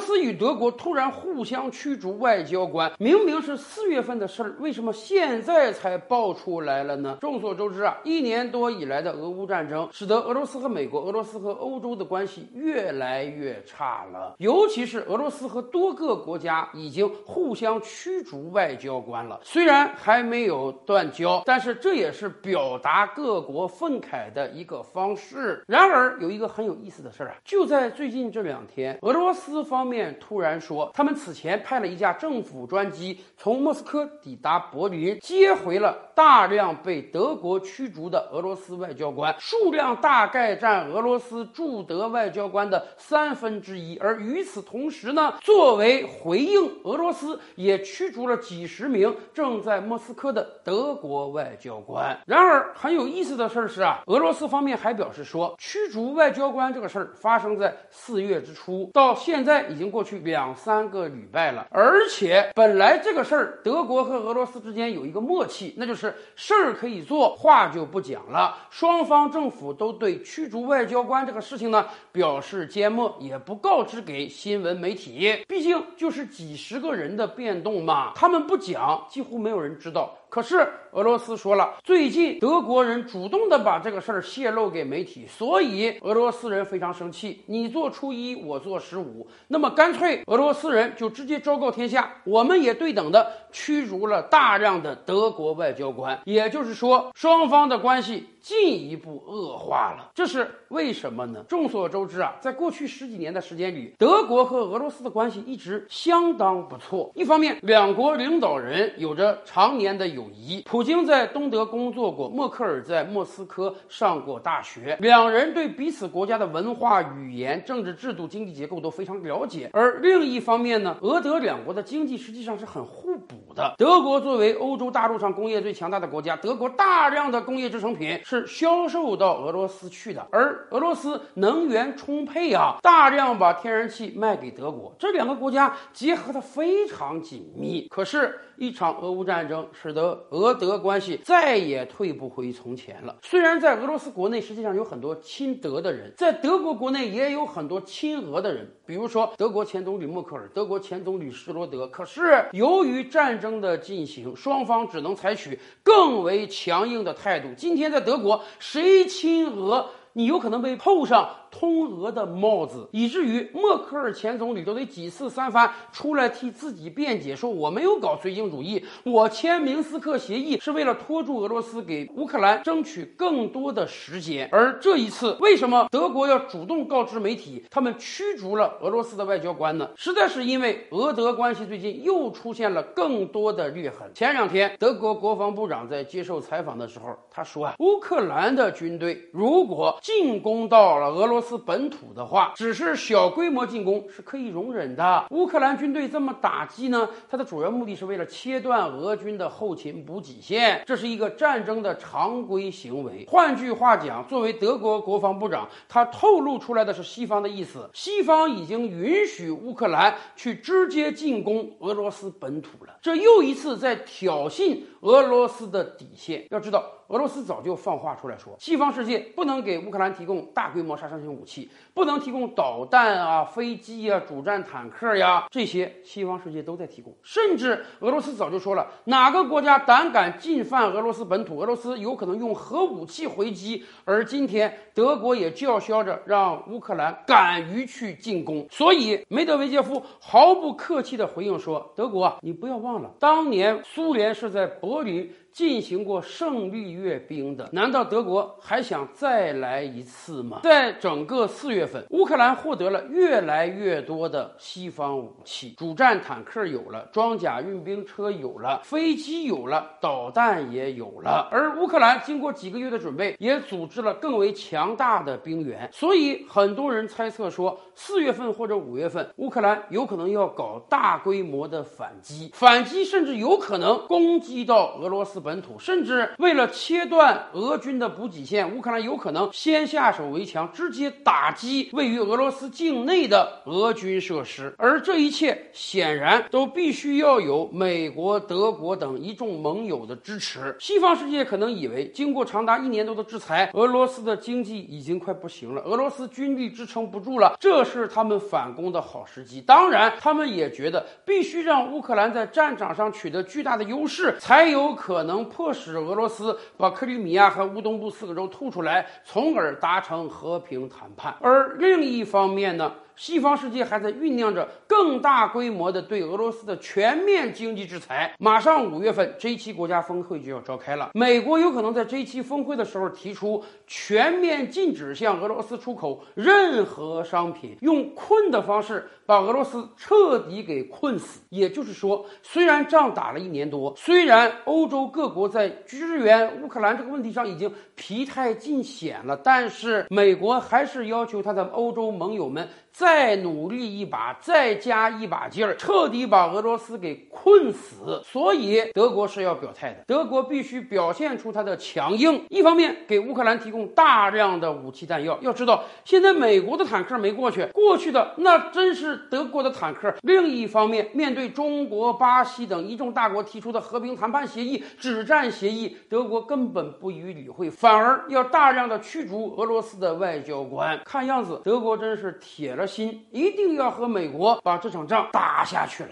斯与德国突然互相驱逐外交官，明明是四月份的事儿，为什么现在才爆出来了呢？众所周知啊，一年多以来的俄乌战争，使得俄罗斯和美国、俄罗斯和欧洲的关系越来越差了。尤其是俄罗斯和多个国家已经互相驱逐外交官了，虽然还没有断交，但是这也是表达各国愤慨的一个方式。然而，有一个很有意思的事儿啊，就在最近这两天，俄罗斯方面突然说，他们此前派了一架政府专机从莫斯科抵达柏林，接回了大量被德国驱逐的俄罗斯外交官，数量大概占俄罗斯驻德外交官的三分之一。而与此同时呢，作为回应，俄罗斯也驱逐了几十名正在莫斯科的德国外交官。然而，很有意思的事儿是啊，俄罗斯方面还表示说，驱逐外交官这个事儿发生在四月之初，到现在已已经过去两三个礼拜了。而且本来这个事儿，德国和俄罗斯之间有一个默契，那就是事儿可以做，话就不讲了。双方政府都对驱逐外交官这个事情呢表示缄默，也不告知给新闻媒体。毕竟就是几十个人的变动嘛，他们不讲，几乎没有人知道。可是俄罗斯说了，最近德国人主动的把这个事儿泄露给媒体，所以俄罗斯人非常生气。你做初一，我做十五，那么干脆俄罗斯人就直接昭告天下，我们也对等的驱逐了大量的德国外交官。也就是说，双方的关系进一步恶化了。这是为什么呢？众所周知啊，在过去十几年的时间里，德国和俄罗斯的关系一直相当不错。一方面，两国领导人有着常年的友谊，普京在东德工作过，默克尔在莫斯科上过大学，两人对彼此国家的文化、语言、政治制度、经济结构都非常了解。而另一方面呢，俄德两国的经济实际上是很互补的。德国作为欧洲大陆上工业最强大的国家，德国大量的工业制成品是销售到俄罗斯去的，而俄罗斯能源充沛啊，大量把天然气卖给德国，这两个国家结合的非常紧密。可是，一场俄乌战争使得俄德关系再也退不回从前了。虽然在俄罗斯国内实际上有很多亲德的人，在德国国内也有很多亲俄的人，比如说德国前总理默克尔、德国前总理施罗德。可是由于战争的进行，双方只能采取更为强硬的态度。今天在德国，谁亲俄，你有可能被扣上通俄的帽子，以至于默克尔前总理都得几次三番出来替自己辩解，说我没有搞绥靖主义，我签明斯克协议是为了拖住俄罗斯，给乌克兰争取更多的时间。而这一次，为什么德国要主动告知媒体，他们驱逐了俄罗斯的外交官呢？实在是因为俄德关系最近又出现了更多的裂痕。前两天，德国国防部长在接受采访的时候，他说啊，乌克兰的军队如果进攻到了俄罗斯本土的话，只是小规模进攻是可以容忍的。乌克兰军队这么打击呢，它的主要目的是为了切断俄军的后勤补给线，这是一个战争的常规行为。换句话讲，作为德国国防部长，他透露出来的是西方的意思，西方已经允许乌克兰去直接进攻俄罗斯本土了。这又一次在挑衅俄罗斯的底线。要知道。俄罗斯早就放话出来说，西方世界不能给乌克兰提供大规模杀伤性武器，不能提供导弹啊、飞机啊、主战坦克呀，这些西方世界都在提供。甚至俄罗斯早就说了，哪个国家胆敢进犯俄罗斯本土，俄罗斯有可能用核武器回击。而今天，德国也叫嚣着让乌克兰敢于去进攻。所以，梅德韦杰夫毫不客气地回应说：“德国，你不要忘了，当年苏联是在柏林。”进行过胜利阅兵的，难道德国还想再来一次吗？在整个四月份，乌克兰获得了越来越多的西方武器，主战坦克有了，装甲运兵车有了，飞机有了，导弹也有了。而乌克兰经过几个月的准备，也组织了更为强大的兵员。所以很多人猜测说，四月份或者五月份，乌克兰有可能要搞大规模的反击，反击甚至有可能攻击到俄罗斯。本土，甚至为了切断俄军的补给线，乌克兰有可能先下手为强，直接打击位于俄罗斯境内的俄军设施。而这一切显然都必须要有美国、德国等一众盟友的支持。西方世界可能以为，经过长达一年多的制裁，俄罗斯的经济已经快不行了，俄罗斯军力支撑不住了，这是他们反攻的好时机。当然，他们也觉得必须让乌克兰在战场上取得巨大的优势，才有可能能迫使俄罗斯把克里米亚和乌东部四个州吐出来，从而达成和平谈判。而另一方面呢？西方世界还在酝酿着更大规模的对俄罗斯的全面经济制裁。马上五月份，G7 国家峰会就要召开了。美国有可能在 G7 峰会的时候提出全面禁止向俄罗斯出口任何商品，用困的方式把俄罗斯彻底给困死。也就是说，虽然仗打了一年多，虽然欧洲各各国在支援乌克兰这个问题上已经疲态尽显了，但是美国还是要求他的欧洲盟友们。再努力一把，再加一把劲儿，彻底把俄罗斯给困死。所以德国是要表态的，德国必须表现出它的强硬。一方面给乌克兰提供大量的武器弹药。要知道，现在美国的坦克没过去，过去的那真是德国的坦克。另一方面，面对中国、巴西等一众大国提出的和平谈判协议、止战协议，德国根本不予理会，反而要大量的驱逐俄罗斯的外交官。看样子，德国真是铁了。心一定要和美国把这场仗打下去了。